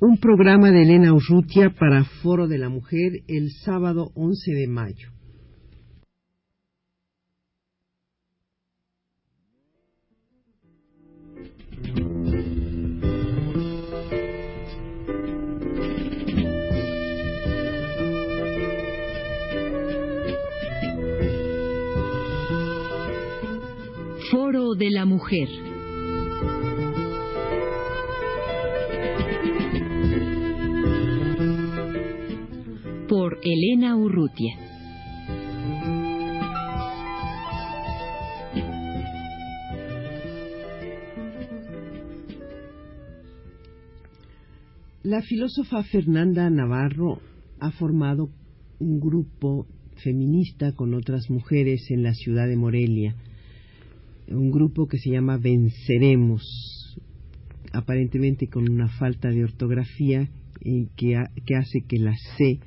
un programa de Elena Urrutia para Foro de la Mujer el sábado 11 de mayo. Foro de la Mujer. Por Elena Urrutia. La filósofa Fernanda Navarro ha formado un grupo feminista con otras mujeres en la ciudad de Morelia un grupo que se llama Venceremos, aparentemente con una falta de ortografía que, que hace que la C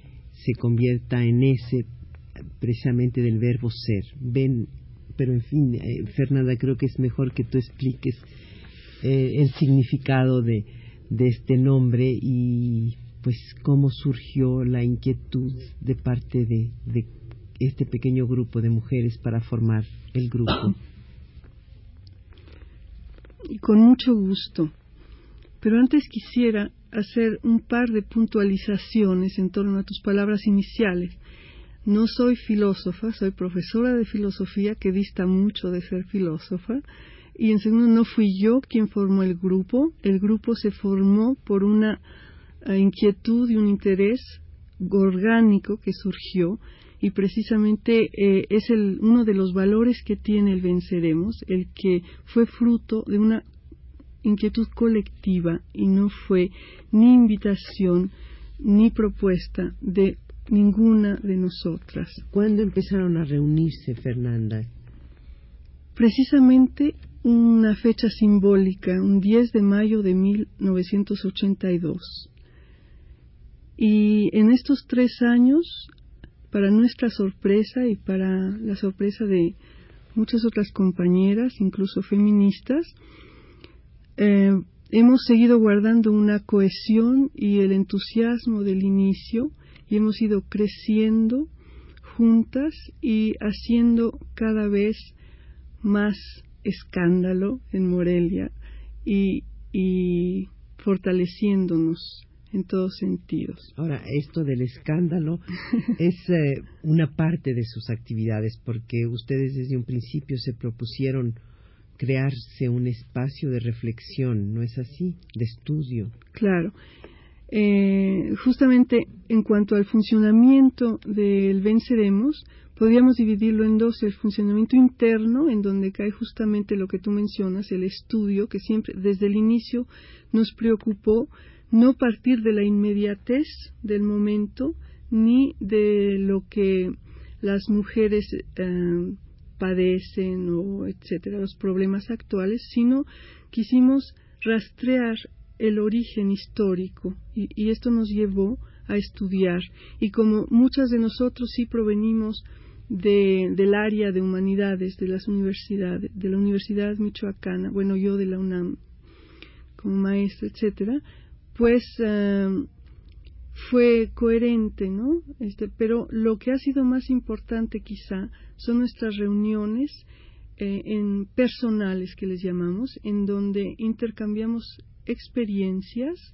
se convierta en S precisamente del verbo ser. Ven, pero en fin, eh, Fernanda, creo que es mejor que tú expliques eh, el significado de, de este nombre y pues cómo surgió la inquietud de parte de, de este pequeño grupo de mujeres para formar el grupo. y con mucho gusto. Pero antes quisiera hacer un par de puntualizaciones en torno a tus palabras iniciales. No soy filósofa, soy profesora de filosofía que dista mucho de ser filósofa. Y en segundo, no fui yo quien formó el grupo. El grupo se formó por una eh, inquietud y un interés orgánico que surgió y precisamente eh, es el, uno de los valores que tiene el Venceremos, el que fue fruto de una inquietud colectiva y no fue ni invitación ni propuesta de ninguna de nosotras. ¿Cuándo empezaron a reunirse, Fernanda? Precisamente una fecha simbólica, un 10 de mayo de 1982. Y en estos tres años para nuestra sorpresa y para la sorpresa de muchas otras compañeras, incluso feministas, eh, hemos seguido guardando una cohesión y el entusiasmo del inicio y hemos ido creciendo juntas y haciendo cada vez más escándalo en Morelia y, y fortaleciéndonos en todos sentidos. Ahora, esto del escándalo es eh, una parte de sus actividades, porque ustedes desde un principio se propusieron crearse un espacio de reflexión, ¿no es así? De estudio. Claro. Eh, justamente en cuanto al funcionamiento del Venceremos, podríamos dividirlo en dos, el funcionamiento interno, en donde cae justamente lo que tú mencionas, el estudio, que siempre desde el inicio nos preocupó no partir de la inmediatez del momento ni de lo que las mujeres eh, padecen o etcétera, los problemas actuales, sino quisimos rastrear el origen histórico. Y, esto nos llevó a estudiar. Y como muchas de nosotros sí provenimos de, del área de humanidades de las universidades de la Universidad Michoacana, bueno yo de la UNAM como maestra, etcétera, pues em, fue coherente, ¿no? Este, pero lo que ha sido más importante quizá son nuestras reuniones eh, en personales que les llamamos, en donde intercambiamos experiencias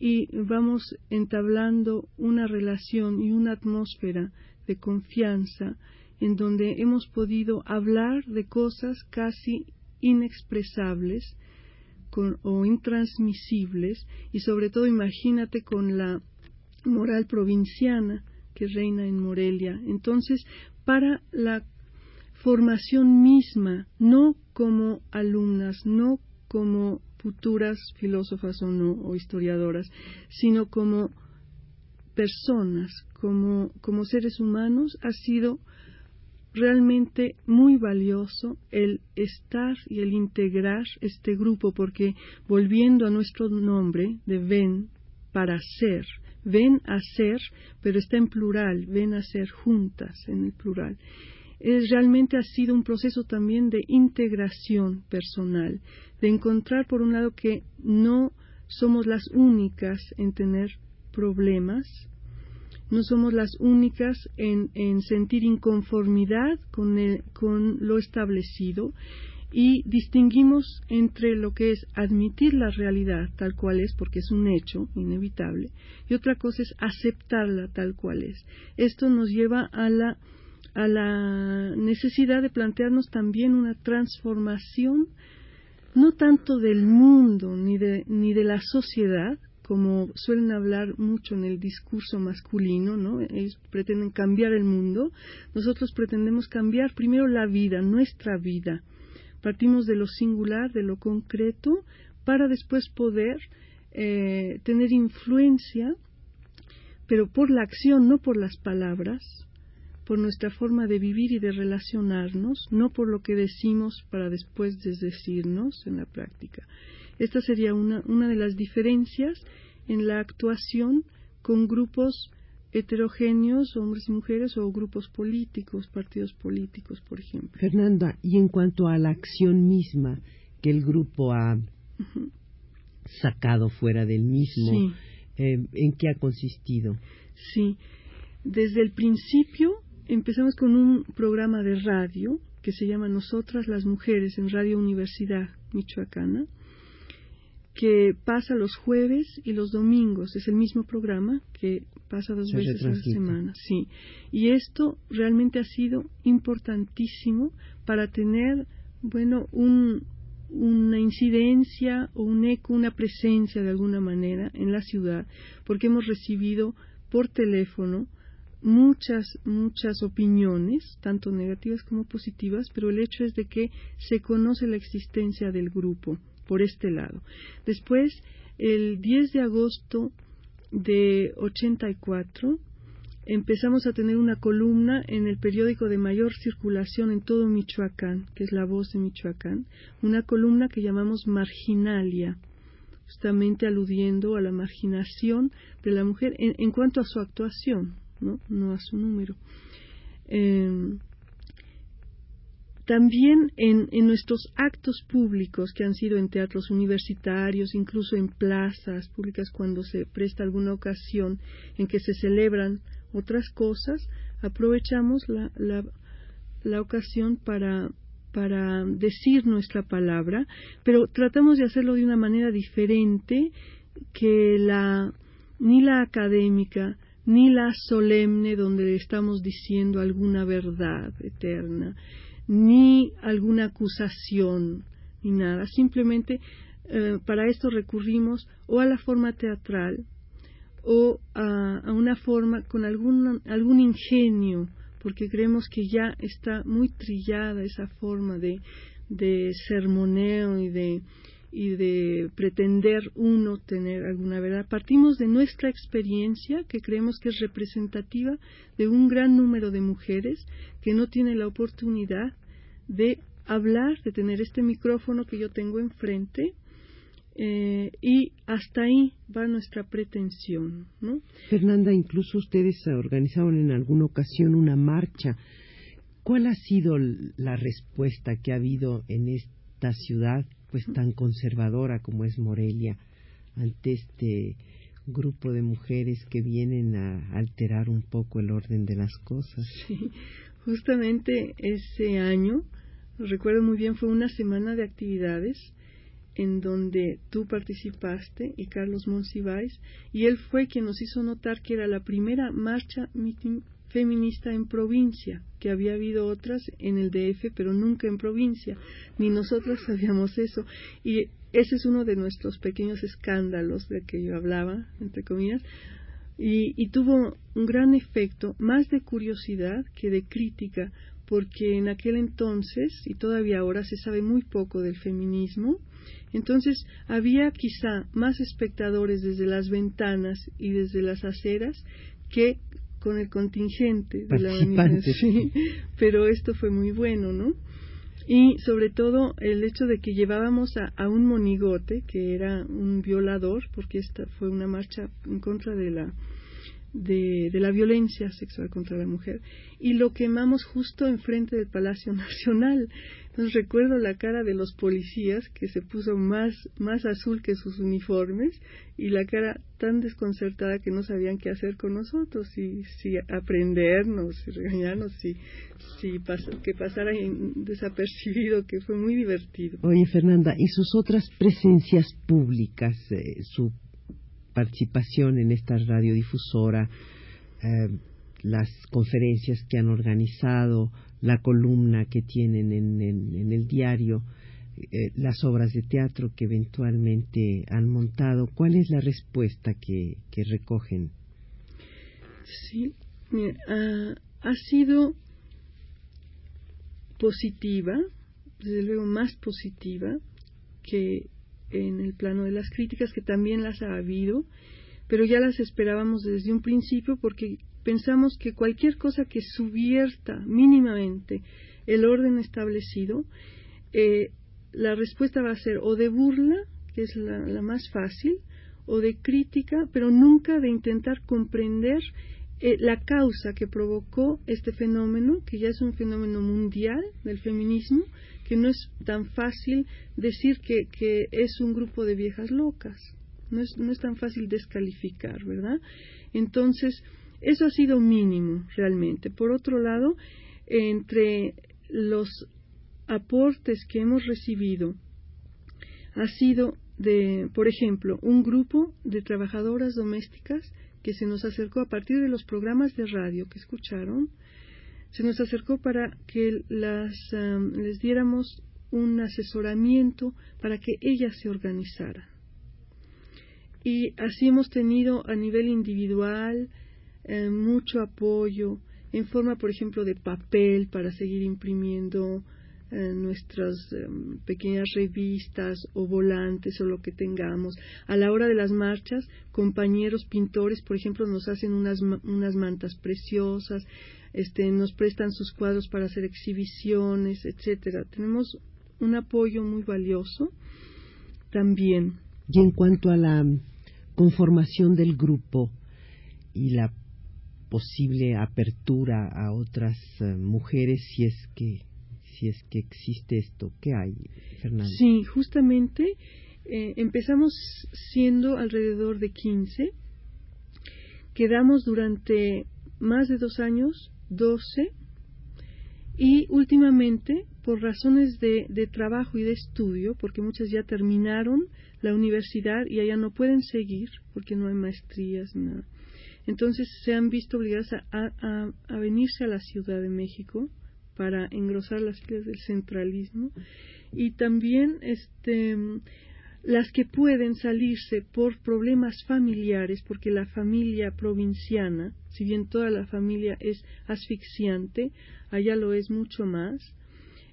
y vamos entablando una relación y una atmósfera de confianza en donde hemos podido hablar de cosas casi inexpresables o intransmisibles y sobre todo imagínate con la moral provinciana que reina en Morelia. Entonces, para la formación misma, no como alumnas, no como futuras filósofas o no, o historiadoras, sino como personas, como, como seres humanos, ha sido realmente muy valioso el estar y el integrar este grupo, porque volviendo a nuestro nombre de ven para ser, ven a ser, pero está en plural, ven a ser juntas en el plural. Es, realmente ha sido un proceso también de integración personal, de encontrar por un lado que no somos las únicas en tener problemas, no somos las únicas en, en sentir inconformidad con, con lo establecido y distinguimos entre lo que es admitir la realidad tal cual es, porque es un hecho inevitable, y otra cosa es aceptarla tal cual es. Esto nos lleva a la, a la necesidad de plantearnos también una transformación no tanto del mundo ni de, ni de la sociedad, como suelen hablar mucho en el discurso masculino, ¿no? Ellos pretenden cambiar el mundo, nosotros pretendemos cambiar primero la vida, nuestra vida. Partimos de lo singular, de lo concreto, para después poder eh, tener influencia, pero por la acción, no por las palabras, por nuestra forma de vivir y de relacionarnos, no por lo que decimos para después desdecirnos en la práctica. Esta sería una, una de las diferencias en la actuación con grupos heterogéneos, hombres y mujeres, o grupos políticos, partidos políticos, por ejemplo. Fernanda, y en cuanto a la acción misma que el grupo ha sacado fuera del mismo, eh, ¿en qué ha consistido? Sí, desde el principio empezamos con un programa de radio que se llama Nosotras las Mujeres en Radio Universidad Michoacana, que pasa los jueves y los domingos. Es el mismo programa que pasa dos veces a la semana. Sí. Y esto realmente ha sido importantísimo para tener, bueno, un, una incidencia o un eco, una presencia de alguna manera en la ciudad, porque hemos recibido por teléfono muchas, muchas opiniones, tanto negativas como positivas, pero el hecho es de que se conoce la existencia del grupo por este lado. Después, el 10 de agosto de 84, empezamos a tener una columna en el periódico de mayor circulación en todo Michoacán, que es La Voz de Michoacán, una columna que llamamos Marginalia, justamente aludiendo a la marginación de la mujer en, cuanto a su actuación, no, no a su número. Em, también en, nuestros actos públicos que han sido en teatros universitarios, incluso en plazas públicas cuando se presta alguna ocasión en que se celebran otras cosas, aprovechamos la, la, ocasión para, para decir nuestra palabra, pero tratamos de hacerlo de una manera diferente que la ni la académica ni la solemne donde estamos diciendo alguna verdad eterna ni alguna acusación, ni nada. Simplemente eh, para esto recurrimos o a la forma teatral o a, una forma con algún, algún ingenio, porque creemos que ya está muy trillada esa forma de, de sermoneo y de, y de pretender uno tener alguna verdad. Partimos de nuestra experiencia, que creemos que es representativa de un gran número de mujeres que no tienen la oportunidad de hablar, de tener este micrófono que yo tengo enfrente, eh, y hasta ahí va nuestra pretensión, ¿no? Fernanda, incluso ustedes organizaron en alguna ocasión una marcha. ¿Cuál ha sido la respuesta que ha habido en esta ciudad, pues tan conservadora como es Morelia, ante este grupo de mujeres que vienen a alterar un poco el orden de las cosas? Sí, justamente ese año recuerdo muy bien, fue una semana de actividades en donde tú participaste y Carlos Monsiváis, y él fue quien nos hizo notar que era la primera marcha meeting feminista en provincia, que había habido otras en el DF, pero nunca en provincia, ni nosotros sabíamos eso. Y ese es uno de nuestros pequeños escándalos de que yo hablaba, entre comillas, y, y tuvo un gran efecto, más de curiosidad que de crítica, porque en aquel entonces, y todavía ahora, se sabe muy poco del feminismo, entonces había quizá más espectadores desde las ventanas y desde las aceras que con el contingente de la pero esto fue muy bueno, ¿no? Y sobre todo el hecho de que llevábamos a, a, un monigote, que era un violador, porque esta fue una marcha en contra de la de, la violencia sexual contra la mujer y lo quemamos justo enfrente del Palacio Nacional. Entonces recuerdo la cara de los policías que se puso más, más azul que sus uniformes y la cara tan desconcertada que no sabían qué hacer con nosotros, si, si aprendernos, si regañarnos, si, si que pasara desapercibido, que fue muy divertido. Oye, Fernanda, ¿y sus otras presencias públicas, eh, su participación en esta radiodifusora, eh, las conferencias que han organizado, la columna que tienen en, el diario, eh, las obras de teatro que eventualmente han montado. ¿Cuál es la respuesta que, recogen? Sí, ha sido positiva, desde luego más positiva que en el plano de las críticas, que también las ha habido, pero ya las esperábamos desde un principio porque pensamos que cualquier cosa que subierta mínimamente el orden establecido, eh, la respuesta va a ser o de burla, que es la, más fácil, o de crítica, pero nunca de intentar comprender eh, la causa que provocó este fenómeno, que ya es un fenómeno mundial del feminismo, que no es tan fácil decir que, que es un grupo de viejas locas, no es, no es tan fácil descalificar, ¿verdad? Entonces, eso ha sido mínimo realmente. Por otro lado, entre los aportes que hemos recibido, ha sido de, por ejemplo, un grupo de trabajadoras domésticas que se nos acercó a partir de los programas de radio que escucharon, se nos acercó para que las, les diéramos un asesoramiento para que ellas se organizaran. Y así hemos tenido a nivel individual, eh, mucho apoyo en forma, por ejemplo, de papel para seguir imprimiendo eh, nuestras em, pequeñas revistas o volantes o lo que tengamos. A la hora de las marchas, compañeros pintores, por ejemplo, nos hacen unas, unas mantas preciosas, este, nos prestan sus cuadros para hacer exhibiciones, etcétera. Tenemos un apoyo muy valioso también. Y en cuanto a la conformación del grupo y la posible apertura a otras eh, mujeres si es que si es que existe esto. Qué hay Fernando sí justamente eh, empezamos siendo alrededor de 15 quedamos durante más de dos años 12 y últimamente por razones de, de trabajo y de estudio porque muchas ya terminaron la universidad y allá no pueden seguir porque no hay maestrías nada entonces se han visto obligadas a, venirse a la Ciudad de México para engrosar las filas del centralismo y también este las que pueden salirse por problemas familiares, porque la familia provinciana, si bien toda la familia es asfixiante, allá lo es mucho más,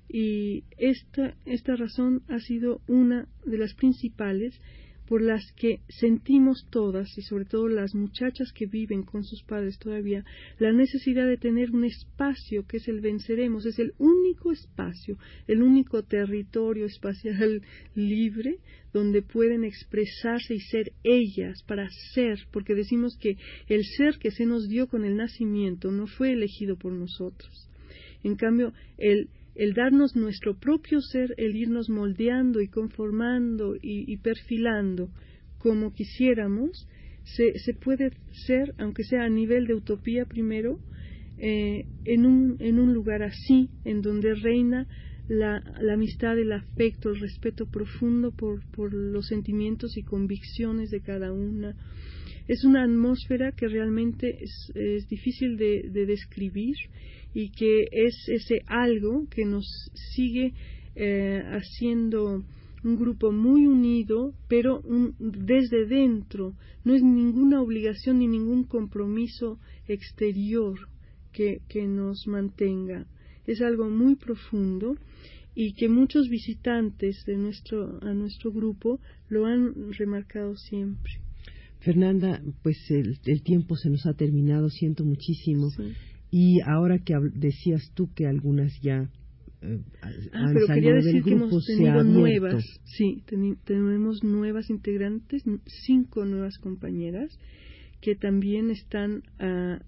y esta, esta razón ha sido una de las principales por las que sentimos todas, y sobre todo las muchachas que viven con sus padres todavía, la necesidad de tener un espacio que es el venceremos, es el único espacio, el único territorio espacial libre donde pueden expresarse y ser ellas para ser, porque decimos que el ser que se nos dio con el nacimiento no fue elegido por nosotros. En cambio, el el darnos nuestro propio ser, el irnos moldeando y conformando y, perfilando como quisiéramos, se, se, puede ser, aunque sea a nivel de utopía primero, eh, en, un, en un lugar así, en donde reina la, la, amistad, el afecto, el respeto profundo por, por los sentimientos y convicciones de cada una. Es una atmósfera que realmente es, es difícil de, de describir y que es ese algo que nos sigue eh, haciendo un grupo muy unido, pero desde dentro. No es ninguna obligación ni ningún compromiso exterior que, que nos mantenga. Es algo muy profundo y que muchos visitantes de nuestro, a nuestro grupo lo han remarcado siempre. Fernanda, pues el, tiempo se nos ha terminado, siento muchísimo. Y ahora que decías tú que algunas ya eh, ah, han pero quería decir que hemos tenido nuevas, sí, tenemos nuevas integrantes, cinco nuevas compañeras que también están ah,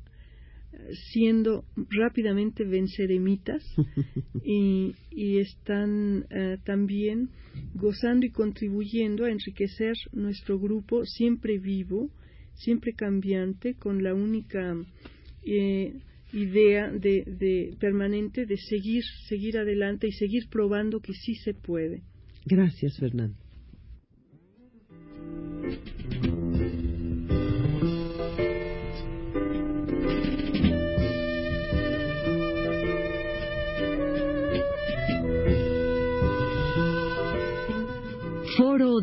siendo rápidamente venceremitas y, y están eh, también gozando y contribuyendo a enriquecer nuestro grupo siempre vivo, siempre cambiante, con la única eh, idea de, de, permanente de seguir, seguir adelante y seguir probando que sí se puede. Gracias, Fernando.